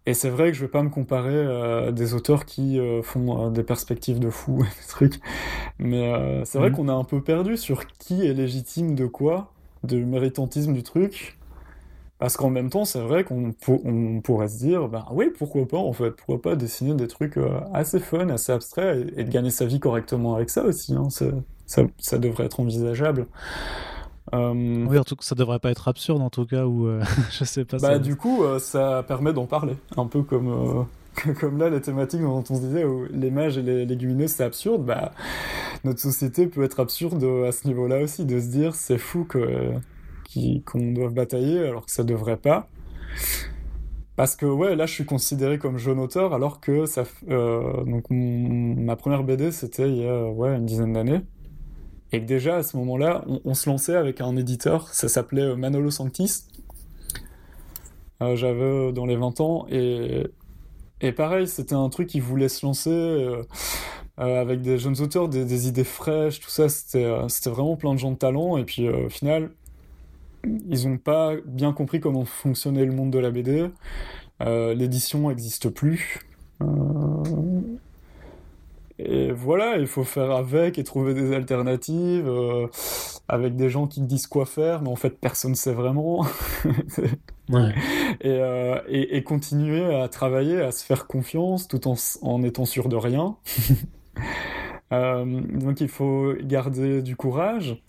et c'est vrai que je vais pas me comparer à des auteurs qui euh, font euh, des perspectives de fou des trucs mais c'est vrai mhm. qu'on a un peu perdu sur qui est légitime de quoi de méritantisme du truc parce qu'en même temps, c'est vrai qu'on pourrait se dire, bah oui, pourquoi pas, en fait, pourquoi pas dessiner des trucs euh, assez fun, assez abstraits, et, de gagner sa vie correctement avec ça aussi, hein, ça, devrait être envisageable. Euh, oui, en tout cas, ça devrait pas être absurde en tout cas, ou euh, je sais pas. Bah, du coup, ça permet d'en parler, un peu comme, comme là, les thématiques dont on se disait, où les mages et les légumineuses, c'est absurde, bah, notre société peut être absurde à ce niveau-là aussi, de se dire, c'est fou que qu'on doit batailler alors que ça devrait pas. Parce que ouais, là je suis considéré comme jeune auteur alors que ça, euh, donc ma première BD c'était il y a ouais une dizaine d'années. Et déjà à ce moment-là, on, se lançait avec un éditeur, ça s'appelait euh, Manolo Sanctis. Euh, j'avais dans les 20 ans et, et pareil, c'était un truc qui voulait se lancer avec des jeunes auteurs, des, des, idées fraîches, tout ça. C'était vraiment plein de gens de talent. Et puis au final, ils n'ont pas bien compris comment fonctionnait le monde de la BD. Euh, l'édition n'existe plus. Euh, et voilà, il faut faire avec et trouver des alternatives euh, avec des gens qui disent quoi faire, mais en fait personne ne sait vraiment. et, et, continuer à travailler, à se faire confiance tout en, en étant sûr de rien. donc il faut garder du courage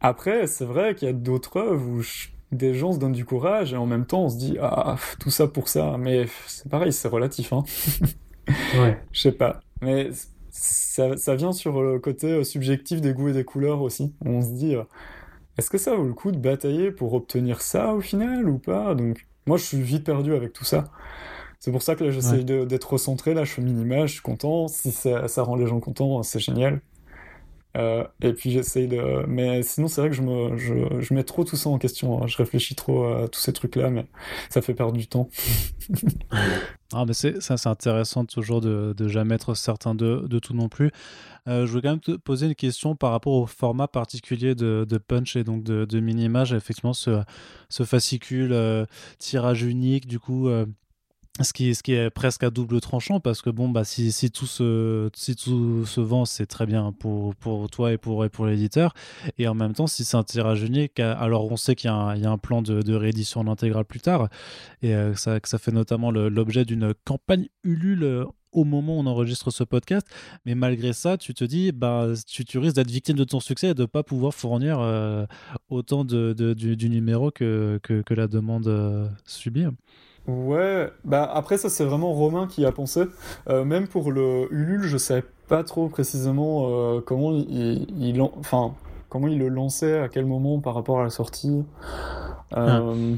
après, c'est vrai qu'il y a d'autres œuvres où des gens se donnent du courage et en même temps on se dit ah tout ça pour ça, mais c'est pareil, c'est relatif. Hein. ouais. Je sais pas, mais ça, ça, vient sur le côté euh, subjectif des goûts et des couleurs aussi. On se dit euh, est-ce que ça vaut le coup de batailler pour obtenir ça au final ou pas? Donc moi, je suis vite perdu avec tout ça. C'est pour ça que là, j'essaie d'être recentré. Là, je fais minima, je suis content. Si ça, ça rend les gens contents, c'est génial. Euh, et puis j'essaye de. Mais sinon, c'est vrai que je, me, je, je, mets trop tout ça en question. Hein. Je réfléchis trop à tous ces trucs-là, mais ça fait perdre du temps. ah, mais c'est, ça, c'est intéressant toujours de, de jamais être certain de, de tout non plus. Euh, je voulais quand même te poser une question par rapport au format particulier de, de Punch et donc de, de mini-image. Effectivement, ce, ce fascicule euh, tirage unique, du coup, ce qui, est presque à double tranchant parce que bon bah si, tout se vend c'est très bien pour, toi et pour, l'éditeur et en même temps si c'est un tirage unique alors on sait qu'il y, a un plan de, réédition en intégrale plus tard et euh, ça, que ça fait notamment l'objet d'une campagne Ulule euh, au moment où on enregistre ce podcast. Mais malgré ça, tu te dis, bah, tu, risques d'être victime de ton succès et de ne pas pouvoir fournir euh, autant de, de du, numéro que, que, que la demande subit. Ouais, bah après ça c'est vraiment Romain qui a pensé. Euh, même pour le Ulule, je savais pas trop précisément euh, comment il, il, enfin comment il le lançait, à quel moment par rapport à la sortie. Euh,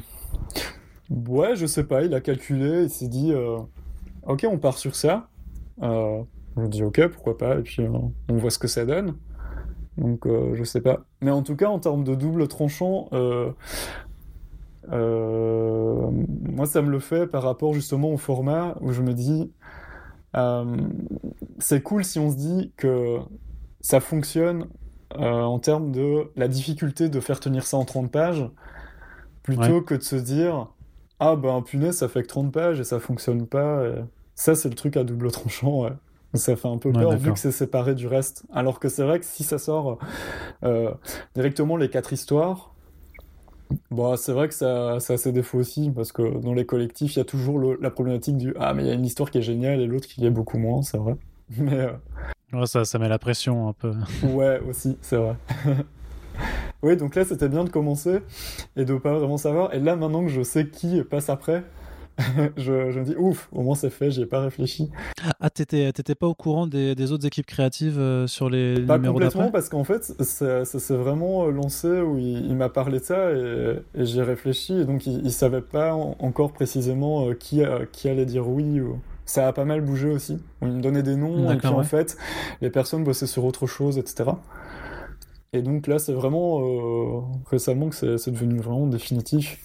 ouais, je sais pas. Il a calculé, il s'est dit, ok, on part sur ça. on dit ok, pourquoi pas, et puis on voit ce que ça donne. Donc je sais pas. Mais en tout cas, en termes de double tranchant, euh, moi, ça me le fait par rapport justement au format où je me dis, euh, c'est cool si on se dit que ça fonctionne euh, en termes de la difficulté de faire tenir ça en 30 pages, plutôt que de se dire, ah ben punaise, ça fait que 30 pages et ça fonctionne pas. Ça, c'est le truc à double tranchant. Ça fait un peu peur vu que c'est séparé du reste. Alors que c'est vrai que si ça sort directement les quatre histoires, Bon, c'est vrai que ça, ça a ses défauts aussi, parce que dans les collectifs, il y a toujours la problématique du Ah, mais il y a une histoire qui est géniale et l'autre qui est beaucoup moins, c'est vrai. Mais. Euh, ça, ça met la pression un peu. ouais, aussi, c'est vrai. oui, donc là, c'était bien de commencer et de pas vraiment savoir. Et là, maintenant que je sais qui passe après, je, me dis ouf, au moins c'est fait, j'y ai pas réfléchi. Ah, t'étais, pas au courant des, autres équipes créatives euh, sur les pas complètement parce qu'en fait, ça, s'est vraiment lancé où il, m'a parlé de ça et, et j'ai réfléchi et donc il, savait pas encore précisément euh, qui, qui allait dire oui. Ou... Ça a pas mal bougé aussi. Il me donnait des noms et puis en fait, les personnes bossaient sur autre chose, etc. Et donc là, c'est vraiment euh, récemment que c'est devenu vraiment définitif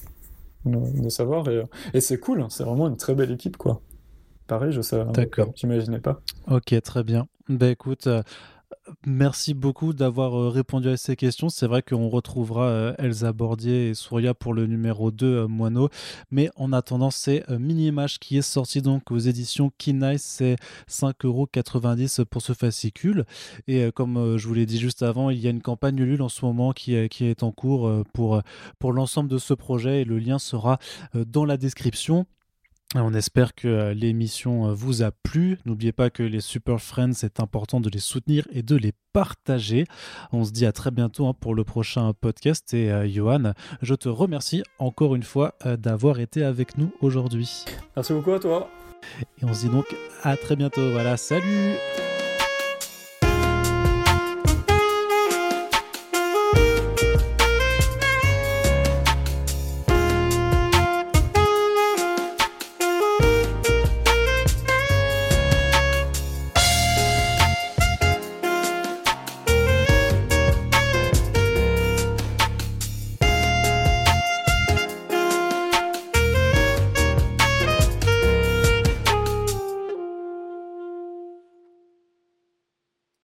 de, savoir. Et, c'est cool, c'est vraiment une très belle équipe, quoi. Pareil, je sais, D'accord. j'imaginais pas. Ok, très bien. Ben écoute, euh, Merci beaucoup d'avoir euh, répondu à ces questions. C'est vrai qu'on retrouvera euh, Elsa Bordier et Souria pour le numéro 2 euh, Moineau. Mais en attendant, c'est Mini Image qui est sorti donc aux éditions Kinice. C'est 5,90€ pour ce fascicule. Et comme je vous l'ai dit juste avant, il y a une campagne Ulule en ce moment qui est, en cours pour l'ensemble de ce projet. Et le lien sera dans la description. On espère que euh, l'émission euh, vous a plu. N'oubliez pas que les Super Friends, c'est important de les soutenir et de les partager. On se dit à très bientôt hein, pour le prochain podcast. Et euh, Johan, je te remercie encore une fois d'avoir été avec nous aujourd'hui. Merci beaucoup à toi. Et on se dit donc à très bientôt. Voilà, salut